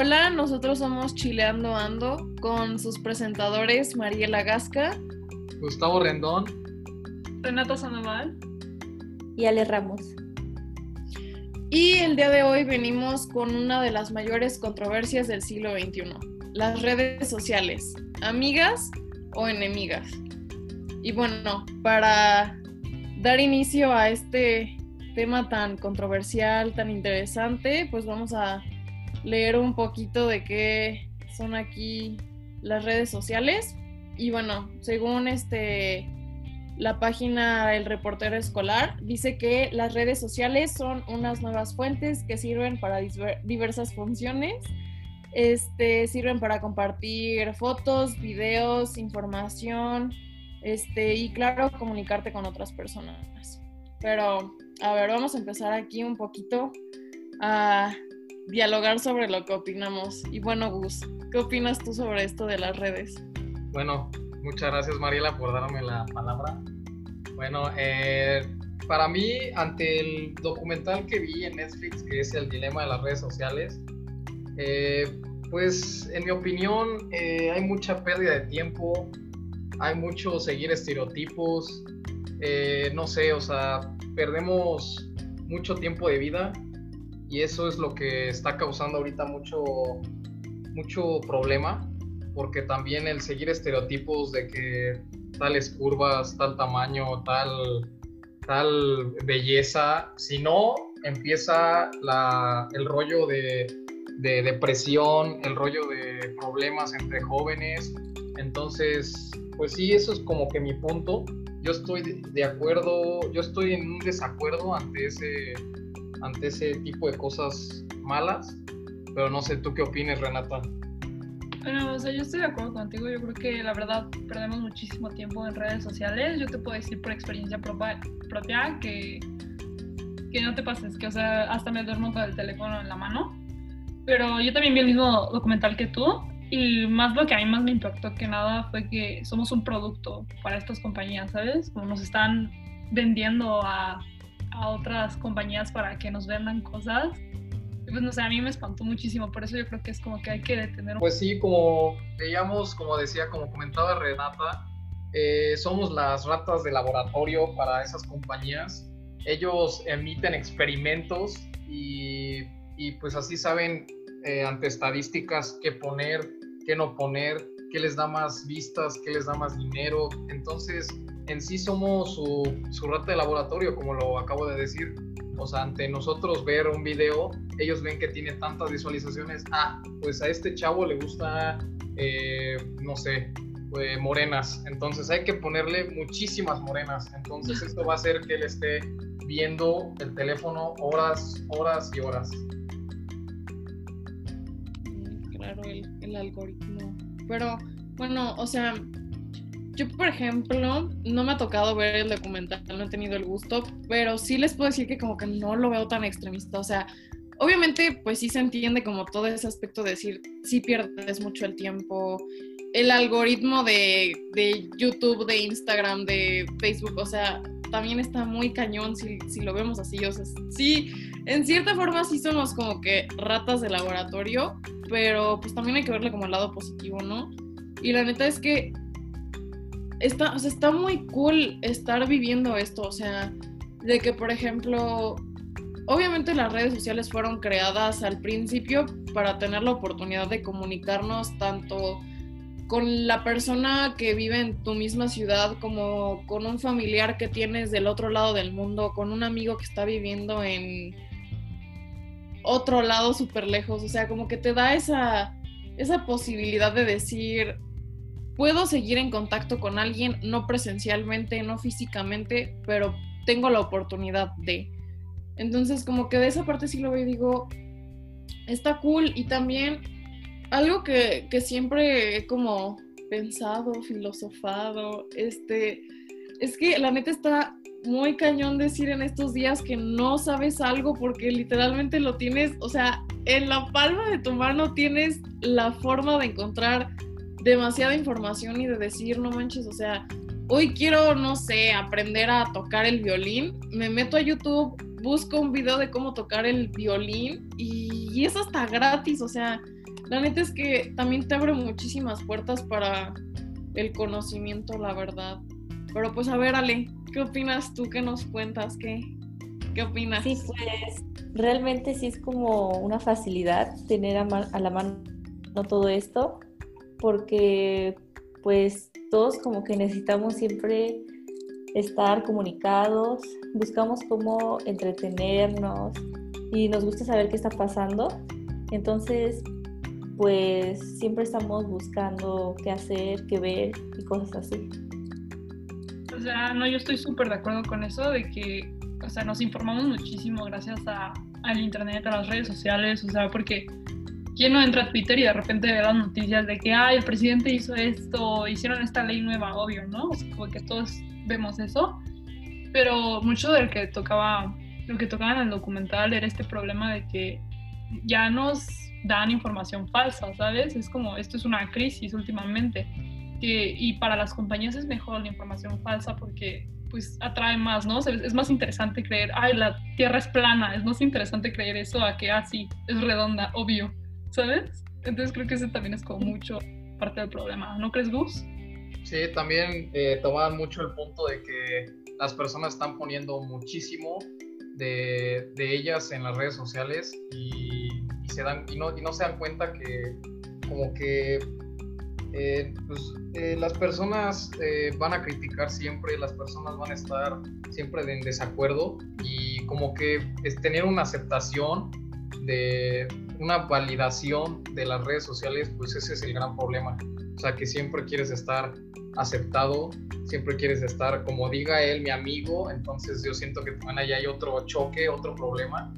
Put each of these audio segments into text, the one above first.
Hola, nosotros somos Chileando Ando con sus presentadores Mariela Gasca, Gustavo Rendón, Renata Sandoval y Ale Ramos. Y el día de hoy venimos con una de las mayores controversias del siglo XXI, las redes sociales, amigas o enemigas. Y bueno, para dar inicio a este tema tan controversial, tan interesante, pues vamos a leer un poquito de qué son aquí las redes sociales. Y bueno, según este la página El Reportero Escolar, dice que las redes sociales son unas nuevas fuentes que sirven para diversas funciones. Este, sirven para compartir fotos, videos, información, este, y claro, comunicarte con otras personas. Pero, a ver, vamos a empezar aquí un poquito a dialogar sobre lo que opinamos. Y bueno, Gus, ¿qué opinas tú sobre esto de las redes? Bueno, muchas gracias Mariela por darme la palabra. Bueno, eh, para mí, ante el documental que vi en Netflix, que es el dilema de las redes sociales, eh, pues en mi opinión eh, hay mucha pérdida de tiempo, hay mucho seguir estereotipos, no sé, o sea, perdemos mucho tiempo de vida y eso es lo que está causando ahorita mucho, mucho problema, porque también el seguir estereotipos de que tales curvas, tal tamaño, tal, tal belleza, si no empieza el rollo de, de depresión, el rollo de problemas entre jóvenes, entonces, pues sí, eso es como que mi punto. Yo estoy de acuerdo, yo estoy en un desacuerdo ante ese, ante ese tipo de cosas malas. Pero no sé, ¿tú qué opinas, Renata? Bueno, o sea, yo estoy de acuerdo contigo. Yo creo que la verdad perdemos muchísimo tiempo en redes sociales. Yo te puedo decir por experiencia propia, propia que, que no te pases, que o sea, hasta me duermo con el teléfono en la mano. Pero yo también vi el mismo documental que tú. Y más lo que a mí más me impactó que nada fue que somos un producto para estas compañías, ¿sabes? Como nos están vendiendo a a otras compañías para que nos vendan cosas. Pues no sé, a mí me espantó muchísimo, por eso yo creo que es como que hay que detener. Pues sí, como veíamos, como decía, como comentaba Renata, eh, somos las ratas de laboratorio para esas compañías. Ellos emiten experimentos y, y pues así saben eh, ante estadísticas qué poner, qué no poner, qué les da más vistas, qué les da más dinero. Entonces, en sí somos su, su rata de laboratorio, como lo acabo de decir. O sea, ante nosotros ver un video, ellos ven que tiene tantas visualizaciones. Ah, pues a este chavo le gusta, eh, no sé, eh, morenas. Entonces hay que ponerle muchísimas morenas. Entonces esto va a hacer que él esté viendo el teléfono horas, horas y horas. Claro, el, el algoritmo. Pero bueno, o sea, yo, por ejemplo, no me ha tocado ver el documental, no he tenido el gusto, pero sí les puedo decir que como que no lo veo tan extremista. O sea, obviamente, pues sí se entiende como todo ese aspecto de decir, sí pierdes mucho el tiempo. El algoritmo de, de YouTube, de Instagram, de Facebook, o sea, también está muy cañón si, si lo vemos así. O sea, sí, en cierta forma sí somos como que ratas de laboratorio, pero pues también hay que verle como el lado positivo, ¿no? Y la neta es que está, o sea, está muy cool estar viviendo esto, o sea, de que, por ejemplo, obviamente las redes sociales fueron creadas al principio para tener la oportunidad de comunicarnos tanto con la persona que vive en tu misma ciudad como con un familiar que tienes del otro lado del mundo, con un amigo que está viviendo en otro lado súper lejos, o sea, como que te da esa, esa posibilidad de decir, puedo seguir en contacto con alguien, no presencialmente, no físicamente, pero tengo la oportunidad de. Entonces, como que de esa parte sí lo veo y digo, está cool. Y también algo que, que siempre he como pensado, filosofado, este, es que la neta está muy cañón decir en estos días que no sabes algo porque literalmente lo tienes, o sea, en la palma de tu mano tienes la forma de encontrar demasiada información y de decir, no manches, o sea, hoy quiero, no sé, aprender a tocar el violín, me meto a YouTube, busco un video de cómo tocar el violín y, es hasta gratis, o sea, la neta es que también te abre muchísimas puertas para el conocimiento, la verdad. Pero pues a ver, Ale, ¿qué opinas tú? ¿Qué nos cuentas? ¿Qué, qué opinas? Sí, pues realmente sí es como una facilidad tener a, a la mano todo esto, porque pues todos como que necesitamos siempre estar comunicados, buscamos cómo entretenernos y nos gusta saber qué está pasando. Entonces, pues siempre estamos buscando qué hacer, qué ver y cosas así. O sea, no, yo estoy súper de acuerdo con eso, de que, o sea, nos informamos muchísimo gracias a, al internet, a las redes sociales, o sea, porque ¿quién no entra a Twitter y de repente ve las noticias de que, ay, el presidente hizo esto, hicieron esta ley nueva, obvio, ¿no? O sea, como que todos vemos eso, pero mucho del que tocaba, lo que tocaba en el documental era este problema de que ya nos dan información falsa, ¿sabes? Es como, esto es una crisis últimamente, que, y para las compañías es mejor la información falsa porque pues atrae más, ¿no? es más interesante creer, ay, la Tierra es plana, es más interesante creer eso a que, ah, sí, es redonda, obvio, ¿sabes? Entonces creo que ese también es como mucho parte del problema, ¿no crees, Gus? Sí, también eh, mucho el punto de que las personas están poniendo muchísimo de, de ellas en las redes sociales y, se dan, y, no, y no se dan cuenta que como que eh, pues, eh, las personas van a criticar siempre, las personas van a estar siempre en desacuerdo y como que es tener una aceptación de una validación de las redes sociales, pues ese es el gran problema. O sea, que siempre quieres estar aceptado, siempre quieres estar, como diga él, mi amigo, entonces yo siento que también ahí hay otro choque, otro problema.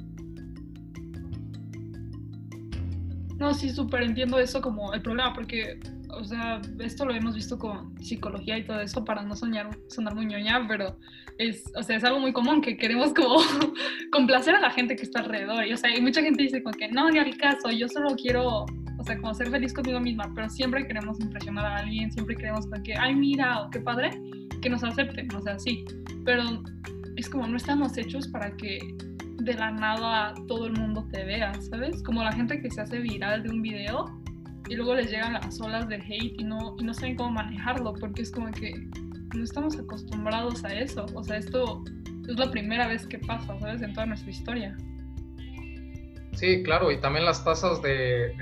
No, sí, súper entiendo eso como el problema, porque, o sea, esto lo hemos visto con psicología y todo eso para no soñar, sonar muy ñoña, pero es, o sea, es algo muy común que queremos como complacer a la gente que está alrededor. Y, o sea, y mucha gente dice como que no, ni al caso, yo solo quiero o sea, como ser feliz conmigo misma, pero siempre queremos impresionar a alguien, siempre queremos que, ay, mira, qué padre, que nos acepten, o sea, sí, pero es como no estamos hechos para que de la nada todo el mundo te vea, ¿sabes? Como la gente que se hace viral de un video y luego les llegan las olas de hate y no, y no saben cómo manejarlo, porque es como que no estamos acostumbrados a eso, o sea, esto es la primera vez que pasa, ¿sabes? En toda nuestra historia. Sí, claro, y también las tasas de,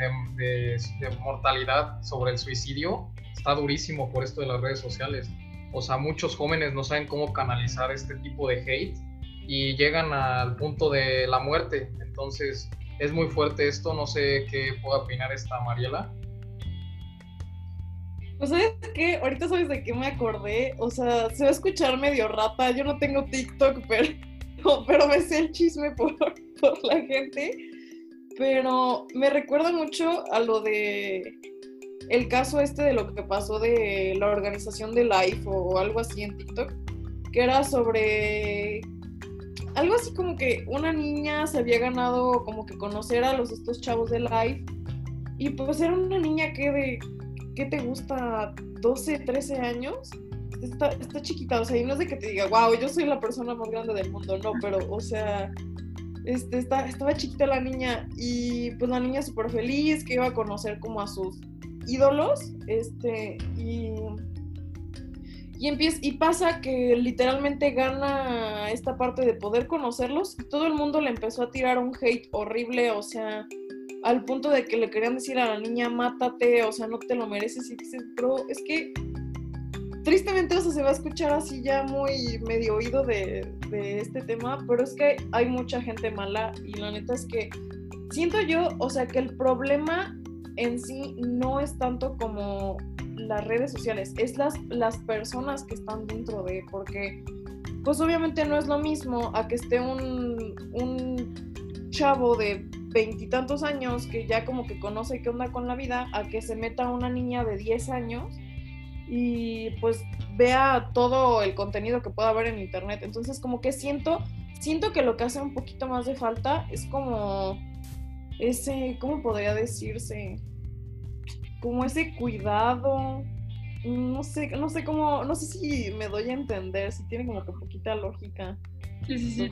mortalidad sobre el suicidio está durísimo por esto de las redes sociales. O sea, muchos jóvenes no saben cómo canalizar este tipo de hate y llegan al punto de la muerte. Entonces, es muy fuerte esto. No sé qué pueda opinar esta Mariela. Pues sabes qué, ahorita sabes de qué me acordé, o sea, se va a escuchar medio rata, yo no tengo TikTok, pero, pero me sé el chisme por, por la gente pero me recuerda mucho a lo de el caso este de lo que pasó de la organización de Life o algo así en TikTok, que era sobre algo así como que una niña se había ganado como que conocer a los estos chavos de Life y pues era una niña que de ¿qué te gusta? 12, 13 años. Está, está chiquita, o sea, y no es de que te diga, wow, yo soy la persona más grande del mundo, no, pero, o sea, este, estaba chiquita la niña y pues la niña súper feliz que iba a conocer como a sus ídolos, este, y, y, empieza, y pasa que literalmente gana esta parte de poder conocerlos y todo el mundo le empezó a tirar un hate horrible, o sea, al punto de que le querían decir a la niña, mátate, o sea, no te lo mereces, y dices, bro, es que tristemente, se va a escuchar así ya muy medio oído de, este tema, pero es que hay mucha gente mala y la neta es que siento yo, o sea, que el problema en sí no es tanto como las redes sociales, es las, las personas que están dentro de, porque pues obviamente no es lo mismo a que esté un, un chavo de veintitantos años que ya como que conoce qué onda con la vida, a que se meta una niña de 10 años y pues vea todo el contenido que pueda haber en internet. Entonces como que siento, siento que lo que hace un poquito más de falta es como ese, ¿cómo podría decirse? Como ese cuidado, no sé, no sé cómo, no sé si me doy a entender, si tiene como que poquita lógica. Sí, sí, sí,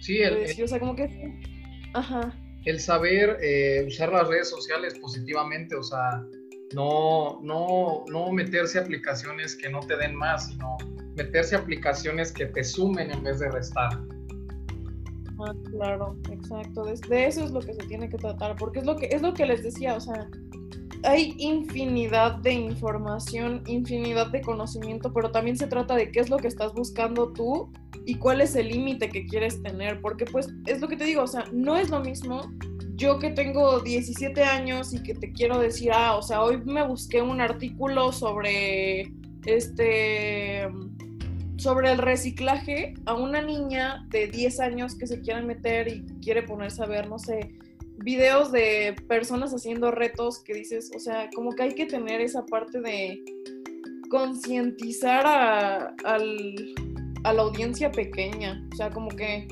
Sí, el, o sea, como que, ajá. el saber eh, usar las redes sociales positivamente, o sea, no, no, no meterse a aplicaciones que no te den más, sino meterse a aplicaciones que te sumen en vez de restar. Ah, claro, exacto. De, eso es lo que se tiene que tratar, porque es lo que es lo que les decía, o sea, hay infinidad de información, infinidad de conocimiento, pero también se trata de qué es lo que estás buscando tú y cuál es el límite que quieres tener, porque pues es lo que te digo, o sea, no es lo mismo yo que tengo 17 años y que te quiero decir, ah, o sea, hoy me busqué un artículo sobre este sobre el reciclaje a una niña de 10 años que se quiera meter y quiere ponerse a ver, no sé, videos de personas haciendo retos que dices, o sea, como que hay que tener esa parte de concientizar a, a la audiencia pequeña, o sea, como que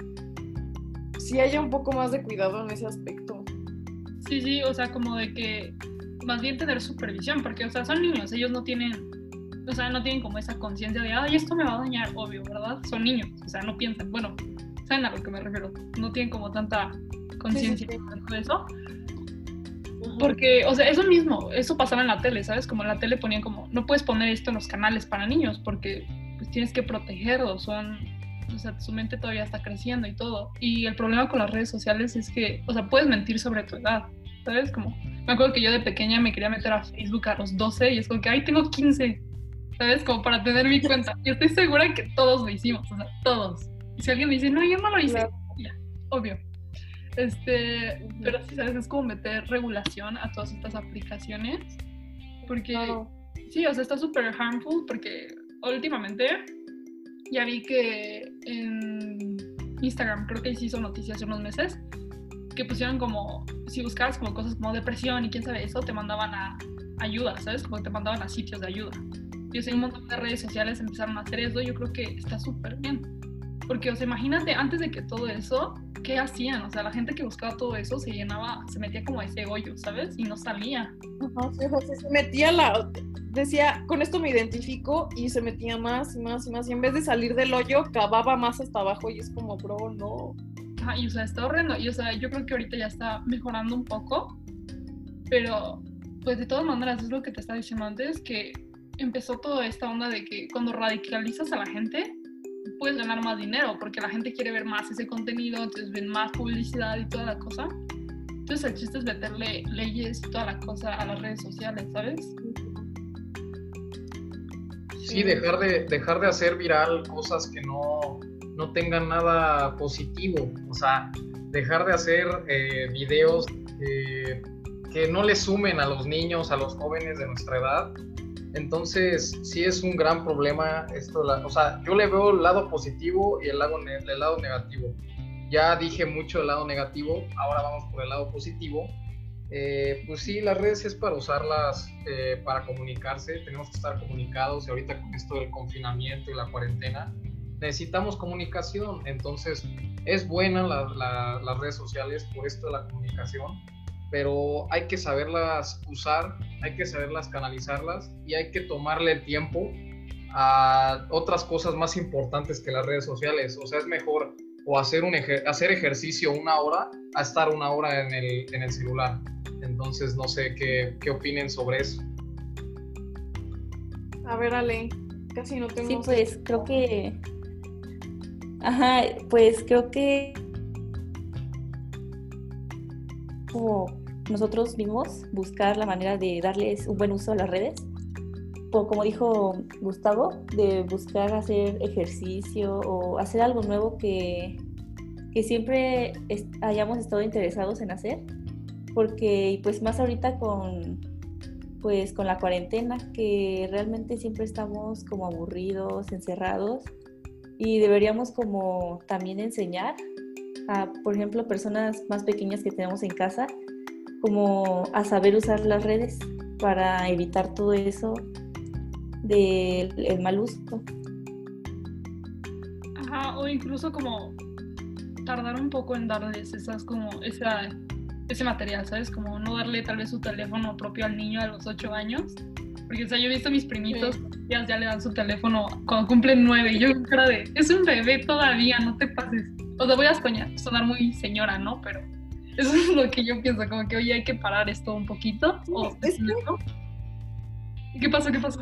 si haya un poco más de cuidado en ese aspecto. Sí, sí, o sea, como de que más bien tener supervisión, porque, o sea, son niños, ellos no tienen, o sea, no tienen como esa conciencia de, ay, esto me va a dañar, obvio, ¿verdad? Son niños, o sea, no piensan, bueno, saben a lo que me refiero, no tienen como tanta conciencia de eso. Porque, o sea, eso mismo, eso pasaba en la tele, ¿sabes? Como en la tele ponían como, no puedes poner esto en los canales para niños porque pues tienes que protegerlos, son, o sea, su mente todavía está creciendo y todo. Y el problema con las redes sociales es que, o sea, puedes mentir sobre tu edad, ¿sabes? Como, me acuerdo que yo de pequeña me quería meter a Facebook a los 12 y es como que, ay, tengo 15, ¿sabes? Como para tener mi cuenta. Y estoy segura que todos lo hicimos, o sea, todos. Y si alguien me dice, no, yo no lo hice, ya, obvio. Este, pero sí, ¿sabes? Es como meter regulación a todas estas aplicaciones. Porque, sí, o sea, está súper harmful porque últimamente ya vi que en Instagram, creo que se hizo noticias hace unos meses, que pusieron como, si buscabas como cosas como depresión y quién sabe eso, te mandaban a ayuda, ¿sabes? Como te mandaban a sitios de ayuda. Yo sé, un montón de redes sociales empezaron a hacer eso, yo creo que está súper bien. Porque, o sea, imagínate, antes de que todo eso, ¿qué hacían? O sea, la gente que buscaba todo eso se llenaba, se metía como a ese hoyo, ¿sabes? Y no salía. Ajá, se metía la... Decía, con esto me identifico y se metía más y más y más. Y en vez de salir del hoyo, cavaba más hasta abajo y es como, bro, no. Ajá, y o sea, está horrendo. Y o sea, yo creo que ahorita ya está mejorando un poco. Pero, pues de todas maneras, es lo que te estaba diciendo antes, que empezó toda esta onda de que cuando radicalizas a la gente, puedes ganar más dinero porque la gente quiere ver más ese contenido, entonces ven más publicidad y toda la cosa. Entonces el chiste es meterle leyes y toda la cosa a las redes sociales, ¿sabes? Sí, dejar de, dejar de hacer viral cosas que no, no tengan nada positivo. O sea, dejar de hacer eh, videos que no le sumen a los niños, a los jóvenes de nuestra edad, entonces, sí es un gran problema esto. o sea, yo le veo el lado positivo y el lado, el lado negativo. Ya dije mucho el lado negativo, ahora vamos por el lado positivo. Eh, pues sí, las redes es para usarlas eh, para comunicarse, tenemos que estar comunicados y ahorita con esto del confinamiento y la cuarentena necesitamos comunicación, entonces es buena las redes sociales por esto de la comunicación, pero hay que saberlas usar, hay que saberlas canalizarlas y hay que tomarle el tiempo a otras cosas más importantes que las redes sociales. O sea, es mejor o hacer, un hacer ejercicio una hora a estar una hora en el, en el celular. Entonces, no sé qué, qué opinen sobre eso. A ver, Ale, casi no tengo... Sí, pues creo que... Ajá, pues creo que como nosotros mismos buscar la manera de darles un buen uso a las redes. O como dijo Gustavo, de buscar hacer ejercicio o hacer algo nuevo que, que siempre hayamos estado interesados en hacer. Porque pues más ahorita con, pues, con la cuarentena, que realmente siempre estamos como aburridos, encerrados, y deberíamos como también enseñar a, por ejemplo, personas más pequeñas que tenemos en casa, como a saber usar las redes para evitar todo eso del mal uso. Ajá, o incluso como tardar un poco en darles esas como esa, ese material, ¿sabes? Como no darle tal vez su teléfono propio al niño a los 8 años. Porque, o sea, yo he visto a mis primitos, ya, ya le dan su teléfono cuando cumplen 9 y yo cara de, es un bebé todavía, no te pases. O sea, voy a sonar muy señora, ¿no? Pero Eso es lo que yo pienso, como que oye, hay que parar esto un poquito. o, ¿Qué pasó? ¿Qué pasó?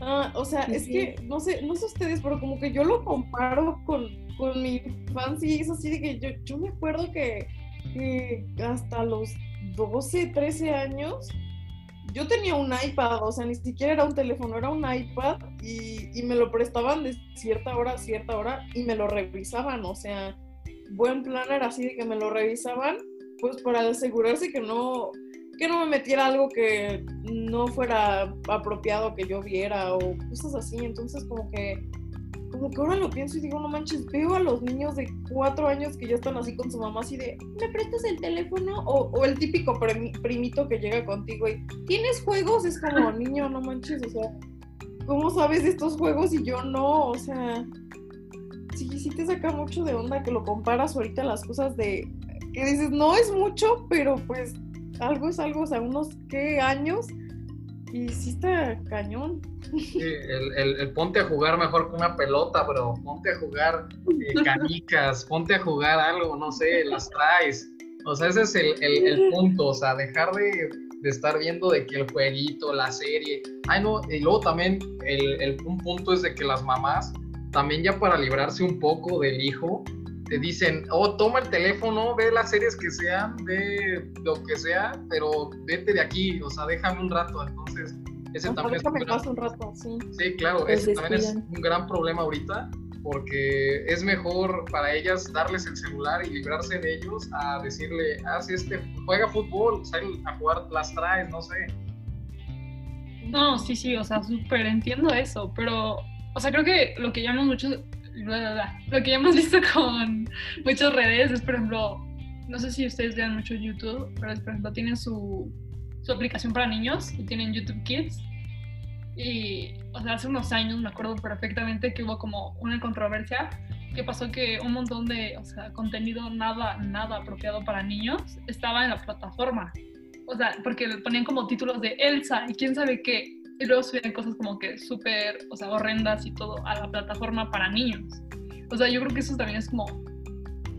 Ah, o sea, es que no sé, no sé ustedes, pero como que yo lo comparo con, con mi infancia y es así de que yo, yo me acuerdo que, que hasta los 12, 13 años yo tenía un iPad, o sea, ni siquiera era un teléfono, era un iPad y, y, me lo prestaban de cierta hora a cierta hora y me lo revisaban, o sea, buen plan era así de que me lo revisaban, pues para asegurarse que no, que no me metiera algo que no fuera apropiado que yo viera o cosas así, entonces como que como que ahora lo pienso y digo, no manches, veo a los niños de cuatro años que ya están así con su mamá, así de, ¿me prestas el teléfono? O, el típico primito que llega contigo y, ¿tienes juegos? Es como, niño, no manches, o sea, ¿cómo sabes de estos juegos y yo no? O sea, sí, sí te saca mucho de onda que lo comparas ahorita las cosas de, que dices, no es mucho, pero pues algo es algo, o sea, unos, ¿qué años? Y sí está cañón. el, ponte a jugar mejor que una pelota, bro. Ponte a jugar eh, canicas, ponte a jugar algo, no sé, las traes. O sea, ese es el, punto, o sea, dejar de, estar viendo de que el jueguito, la serie. Ay, no, y luego también el, un punto es de que las mamás, también ya para librarse un poco del hijo, te dicen, oh, toma el teléfono, ve las series que sean, ve lo que sea, pero vete de aquí, o sea, déjame un rato. Entonces, ese también es un, gran... un rato, sí. Sí, claro, pues ese también es un gran problema ahorita, porque es mejor para ellas darles el celular y librarse de ellos a decirle, haz este, juega fútbol, sal a jugar las traes, no sé. No, sí, sí, o sea, súper entiendo eso, pero, o sea, creo que lo que llamamos mucho lo que ya hemos visto con muchas redes es, por ejemplo, no sé si ustedes vean mucho YouTube, pero por ejemplo tienen su, su aplicación para niños y tienen YouTube Kids. Y, o sea, hace unos años me acuerdo perfectamente que hubo como una controversia que pasó que un montón de, o sea, contenido nada, nada apropiado para niños estaba en la plataforma. O sea, porque ponían como títulos de Elsa y quién sabe qué y luego subían cosas como que súper, o sea, horrendas y todo a la plataforma para niños. O sea, yo creo que eso también es como,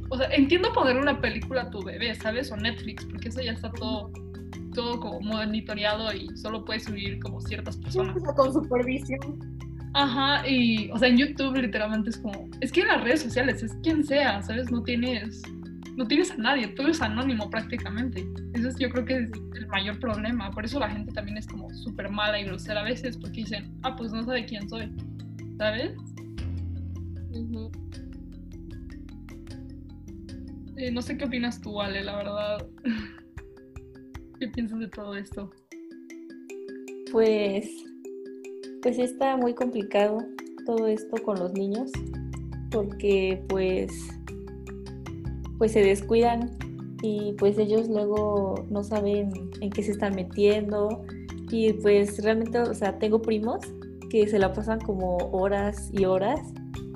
o sea, entiendo poner una película a tu bebé, ¿sabes? O Netflix, porque eso ya está todo, todo como monitoreado y solo puedes subir como ciertas personas. Con supervisión. Ajá, y, o sea, en YouTube literalmente es como, es que en las redes sociales es quien sea, ¿sabes? No tienes no tienes a nadie, todo es anónimo prácticamente. Eso es, yo creo que es el mayor problema. Por eso la gente también es como súper mala y grosera a veces, porque dicen, ah, pues no sabe quién soy, ¿sabes? Eh, no sé qué opinas tú, Ale, la verdad. ¿Qué piensas de todo esto? Pues, pues está muy complicado todo esto con los niños, porque pues pues se descuidan y pues ellos luego no saben en qué se están metiendo y pues realmente, o sea, tengo primos que se la pasan como horas y horas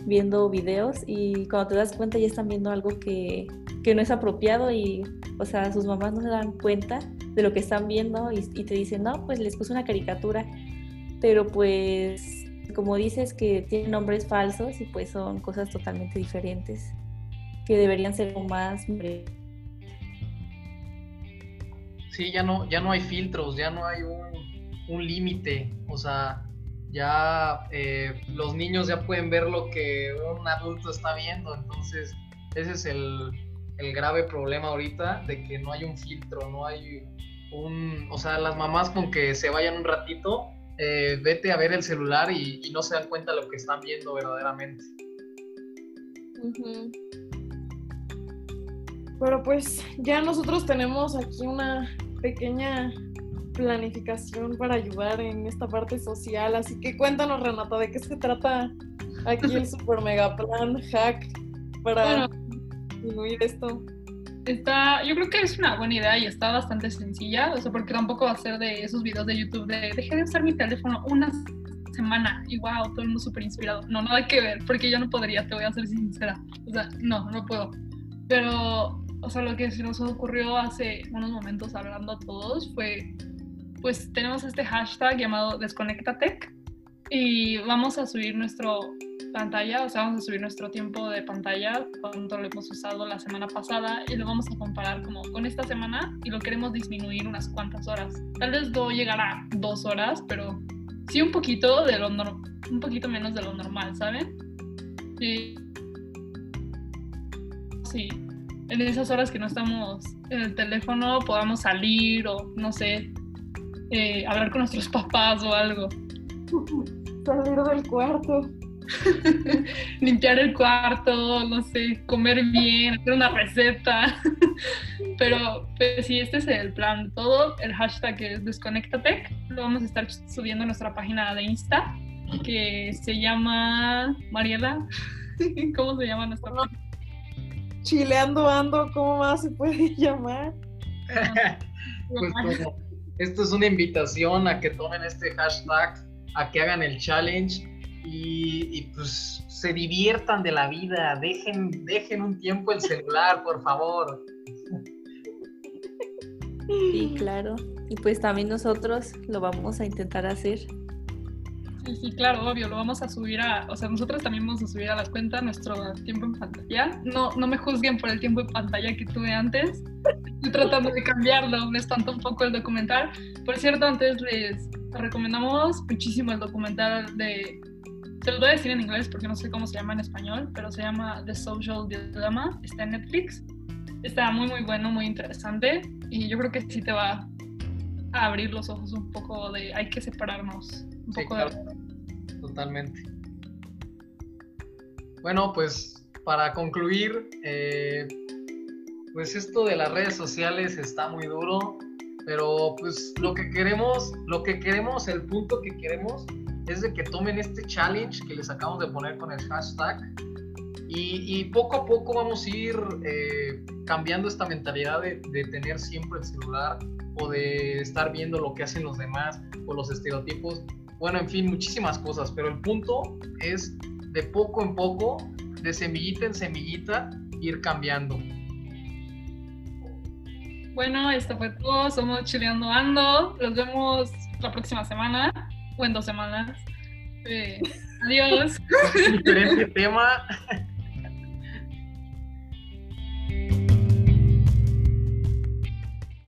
viendo videos y cuando te das cuenta ya están viendo algo que, que no es apropiado y, o sea, sus mamás no se dan cuenta de lo que están viendo y, y te dicen, no, pues les puse una caricatura, pero pues como dices que tienen nombres falsos y pues son cosas totalmente diferentes que deberían ser más... Sí, ya no, ya no hay filtros, ya no hay un, límite, o sea, ya eh, los niños ya pueden ver lo que un adulto está viendo, entonces ese es el, grave problema ahorita de que no hay un filtro, no hay un, o sea, las mamás con que se vayan un ratito, eh, vete a ver el celular y, no se dan cuenta de lo que están viendo verdaderamente. Pero pues ya nosotros tenemos aquí una pequeña planificación para ayudar en esta parte social. Así que cuéntanos, Renata, de qué se trata aquí el super mega plan hack para disminuir esto. Está, yo creo que es una buena idea y está bastante sencilla, o sea, porque tampoco va a ser de esos videos de YouTube de dejé de usar mi teléfono una semana y wow, todo el mundo súper inspirado. No, nada que ver, porque yo no podría, te voy a ser sincera. O sea, no, no puedo. Pero o sea, lo que se nos ocurrió hace unos momentos hablando a todos fue, pues tenemos este hashtag llamado Desconectatec y vamos a subir nuestro, pantalla, o sea, vamos a subir nuestro tiempo de pantalla, cuánto lo hemos usado la semana pasada y lo vamos a comparar como con esta semana y lo queremos disminuir unas cuantas horas. Tal vez no llegará dos horas, pero sí un poquito de lo un poquito menos de lo normal, ¿saben? Y sí, en esas horas que no estamos en el teléfono podamos salir o no sé, eh, hablar con nuestros papás o algo. Salir del cuarto. Limpiar el cuarto, no sé, comer bien, hacer una receta. Pero pues sí, este es el plan. Todo el hashtag es Desconectatec. Lo vamos a estar subiendo a nuestra página de Insta que se llama Mariela. ¿Cómo se llama nuestra página? Chileando ando, ¿cómo más se puede llamar? pues esto es una invitación a que tomen este hashtag, a que hagan el challenge y, pues se diviertan de la vida, dejen, dejen un tiempo el celular, por favor. Sí, claro. Y pues también nosotros lo vamos a intentar hacer. Sí, claro, obvio, lo vamos a subir a, o sea, nosotros también vamos a subir a las cuentas nuestro tiempo en pantalla. No, no me juzguen por el tiempo en pantalla que tuve antes. Estoy tratando de cambiarlo, me espanta un poco el documental. Por cierto, antes les recomendamos muchísimo el documental de, se lo voy a decir en inglés porque no sé cómo se llama en español, pero se llama The Social Dilemma, está en Netflix. Está muy, muy bueno, muy interesante y yo creo que sí te va a abrir los ojos un poco de hay que separarnos un poco de... Totalmente. Bueno, pues para concluir, eh, pues esto de las redes sociales está muy duro, pero pues lo que queremos, lo que queremos, el punto que queremos es de que tomen este challenge que les acabamos de poner con el hashtag y, poco a poco vamos a ir eh, cambiando esta mentalidad de, de, tener siempre el celular o de estar viendo lo que hacen los demás o los estereotipos. Bueno, en fin, muchísimas cosas, pero el punto es de poco en poco, de semillita en semillita, ir cambiando. Bueno, esto fue todo. Somos Chileando Ando. Nos vemos la próxima semana o en dos semanas. Eh, adiós. Diferente tema.